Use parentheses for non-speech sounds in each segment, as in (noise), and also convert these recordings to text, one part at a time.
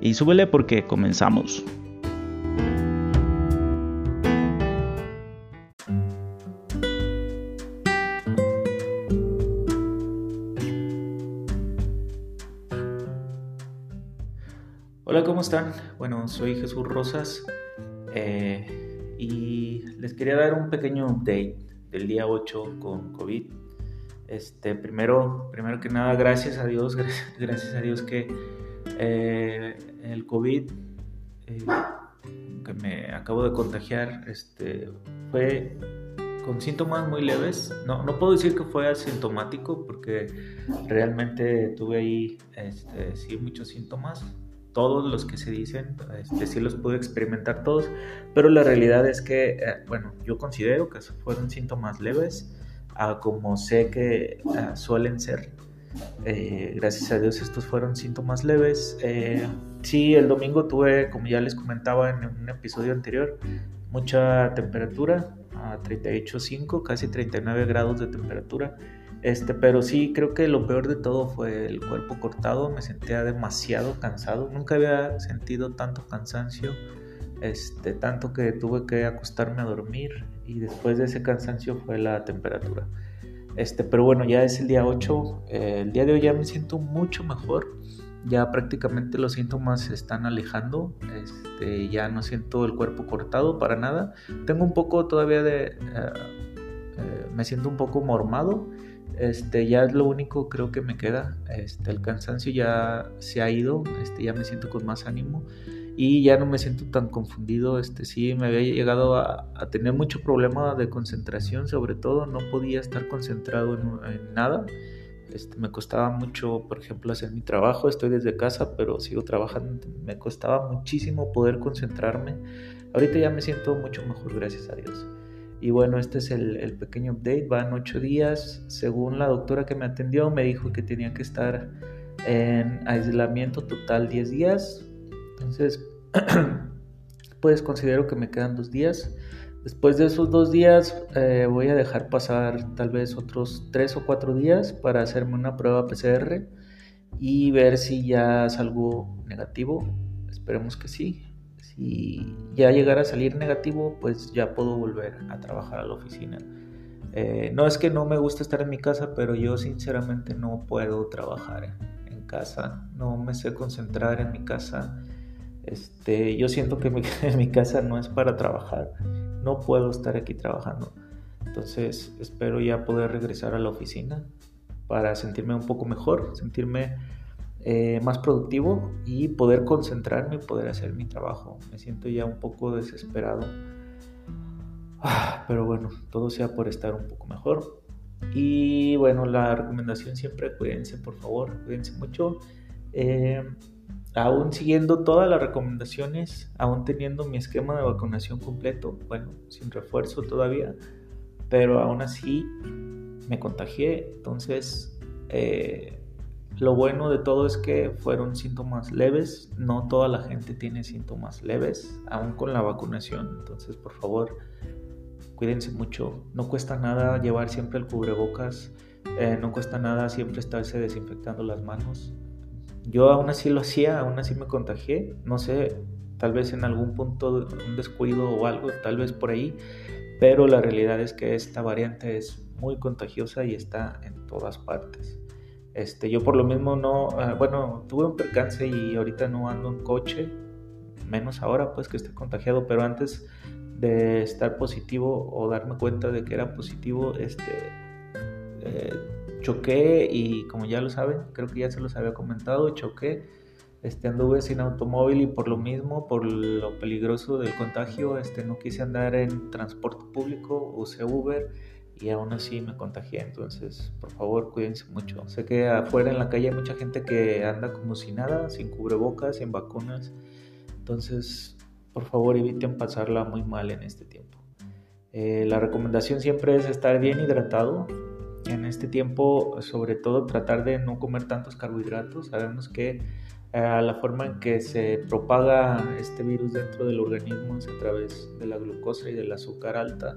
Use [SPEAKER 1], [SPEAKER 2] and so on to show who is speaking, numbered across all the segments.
[SPEAKER 1] Y súbele porque comenzamos. Hola, ¿cómo están? Bueno, soy Jesús Rosas eh, y les quería dar un pequeño update del día 8 con COVID. Este, primero, primero que nada, gracias a Dios, (laughs) gracias, a Dios que eh, el COVID eh, que me acabo de contagiar este, fue con síntomas muy leves. No, no puedo decir que fue asintomático porque realmente tuve ahí este, sí muchos síntomas todos los que se dicen, este, sí los pude experimentar todos, pero la realidad es que, eh, bueno, yo considero que fueron síntomas leves, a como sé que eh, suelen ser. Eh, gracias a Dios estos fueron síntomas leves. sí, el domingo tuve, como ya les comentaba en un episodio anterior, mucha temperatura, a 38.5, casi 39 grados de temperatura. Este, pero sí, creo que lo peor de todo fue el cuerpo cortado, me sentía demasiado cansado, nunca había sentido tanto cansancio, este, tanto que tuve que acostarme a dormir y después de ese cansancio fue la temperatura. Este, pero bueno, ya es el día 8, eh, el día de hoy ya me siento mucho mejor, ya prácticamente los síntomas se están alejando, este, ya no siento el cuerpo cortado para nada, tengo un poco todavía de... Eh, eh, me siento un poco mormado, este, ya es lo único creo que me queda. Este, el cansancio ya se ha ido, este, ya me siento con más ánimo y ya no me siento tan confundido. Este, sí, me había llegado a, tener mucho problema de concentración, sobre todo no podía estar concentrado en, nada. Este, me costaba mucho, por ejemplo, hacer mi trabajo. Estoy desde casa, pero sigo trabajando. Me costaba muchísimo poder concentrarme. Ahorita ya me siento mucho mejor, gracias a Dios. Y bueno, este es el, pequeño update. Van ocho días. Según la doctora que me atendió, me dijo que tenía que estar en aislamiento total 10 días. Entonces, (clears throat) pues considero que me quedan dos días. Después de esos dos días eh, voy a dejar pasar tal vez otros tres o cuatro días para hacerme una prueba PCR y ver si ya salgo negativo. Esperemos que sí y ya llegara a salir negativo, pues ya puedo volver a trabajar a la oficina. Eh, no es que no me guste estar en mi casa, pero yo sinceramente no puedo trabajar en casa, no me sé concentrar en mi casa. Este, yo siento que (laughs) mi, casa no es para trabajar, no puedo estar aquí trabajando. Entonces espero ya poder regresar a la oficina para sentirme un poco mejor, sentirme eh, más productivo y poder concentrarme y poder hacer mi trabajo. Me siento ya un poco desesperado. Ah, pero bueno, todo sea por estar un poco mejor. Y bueno, la recomendación siempre, cuídense por favor, cuídense mucho. Eh, aún siguiendo todas las recomendaciones, aún teniendo mi esquema de vacunación completo, bueno, sin refuerzo todavía, pero aún así me contagié, entonces eh, lo bueno de todo es que fueron síntomas leves, no toda la gente tiene síntomas leves, aún con la vacunación, entonces por favor cuídense mucho, no cuesta nada llevar siempre el cubrebocas, eh, no cuesta nada siempre estarse desinfectando las manos. Yo aún así lo hacía, aún así me contagié, no sé, tal vez en algún punto un descuido o algo, tal vez por ahí, pero la realidad es que esta variante es muy contagiosa y está en todas partes. Este, yo por lo mismo no, ah, bueno, tuve un percance y ahorita no ando en coche, menos ahora pues que estoy contagiado, pero antes de estar positivo o darme cuenta de que era positivo, este, eh, choqué y como ya lo saben, creo que ya se los había comentado, choqué, este, anduve sin automóvil y por lo mismo, por lo peligroso del contagio, este, no quise andar en transporte público, usé Uber y aún así me contagié. Entonces, por favor, cuídense mucho. Sé que afuera en la calle hay mucha gente que anda como si nada, sin cubrebocas, sin vacunas. Entonces, por favor, eviten pasarla muy mal en este tiempo. Eh, la recomendación siempre es estar bien hidratado. En este tiempo, sobre todo, tratar de no comer tantos carbohidratos. Sabemos que eh, la forma en que se propaga este virus dentro del organismo es a través de la glucosa y del azúcar alta.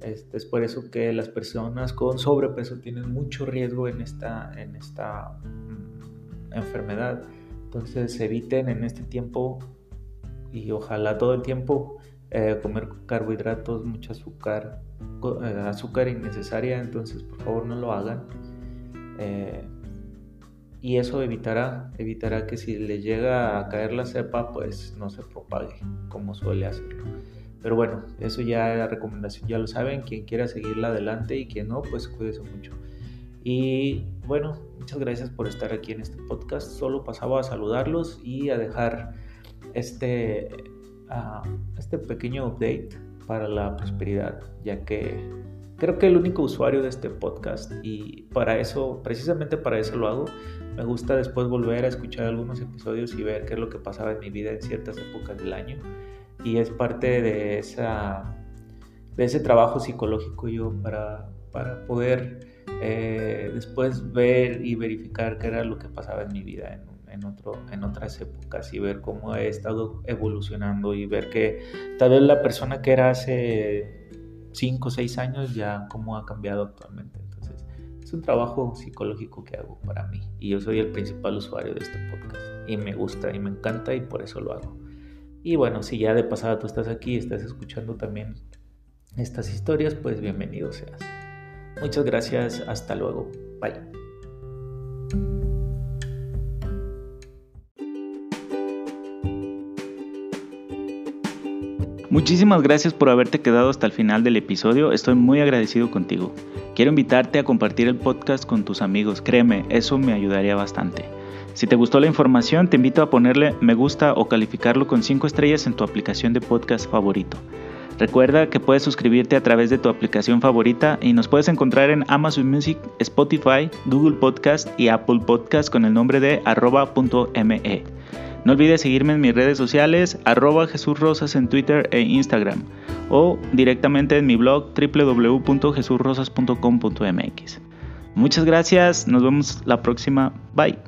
[SPEAKER 1] Este, es por eso que las personas con sobrepeso tienen mucho riesgo en esta, en esta mm, enfermedad. Entonces eviten en este tiempo y ojalá todo el tiempo eh, comer carbohidratos, mucho azúcar, eh, azúcar innecesaria. Entonces por favor no lo hagan. Eh, y eso evitará, evitará que si le llega a caer la cepa, pues no se propague como suele hacerlo. Pero bueno, eso ya es la recomendación, ya lo saben, quien quiera seguirla adelante y quien no, pues cuídese mucho. Y bueno, muchas gracias por estar aquí en este podcast. Solo pasaba a saludarlos y a dejar este, este pequeño update para la prosperidad, ya que creo que el único usuario de este podcast y para eso, precisamente para eso lo hago, me gusta después volver a escuchar algunos episodios y ver qué es lo que pasaba en mi vida en ciertas épocas del año. Y es parte de, ese trabajo psicológico yo para, poder eh, después ver y verificar qué era lo que pasaba en mi vida en, otro, en otras épocas y ver cómo he estado evolucionando y ver que tal vez la persona que era hace 5 o 6 años ya cómo ha cambiado actualmente. Entonces es un trabajo psicológico que hago para mí y yo soy el principal usuario de este podcast y me gusta y me encanta y por eso lo hago. Y bueno, si ya de pasada tú estás aquí y estás escuchando también estas historias, pues bienvenido seas. Muchas gracias, hasta luego. Bye.
[SPEAKER 2] Muchísimas gracias por haberte quedado hasta el final del episodio, estoy muy agradecido contigo. Quiero invitarte a compartir el podcast con tus amigos, créeme, eso me ayudaría bastante. Si te gustó la información, te invito a ponerle me gusta o calificarlo con 5 estrellas en tu aplicación de podcast favorito. Recuerda que puedes suscribirte a través de tu aplicación favorita y nos puedes encontrar en Amazon Music, Spotify, Google Podcast y Apple Podcast con el nombre de arroba.me. No olvides seguirme en mis redes sociales, arroba Jesús Rosas en Twitter e Instagram o directamente en mi blog www.jesurrosas.com.mx. Muchas gracias, nos vemos la próxima, bye.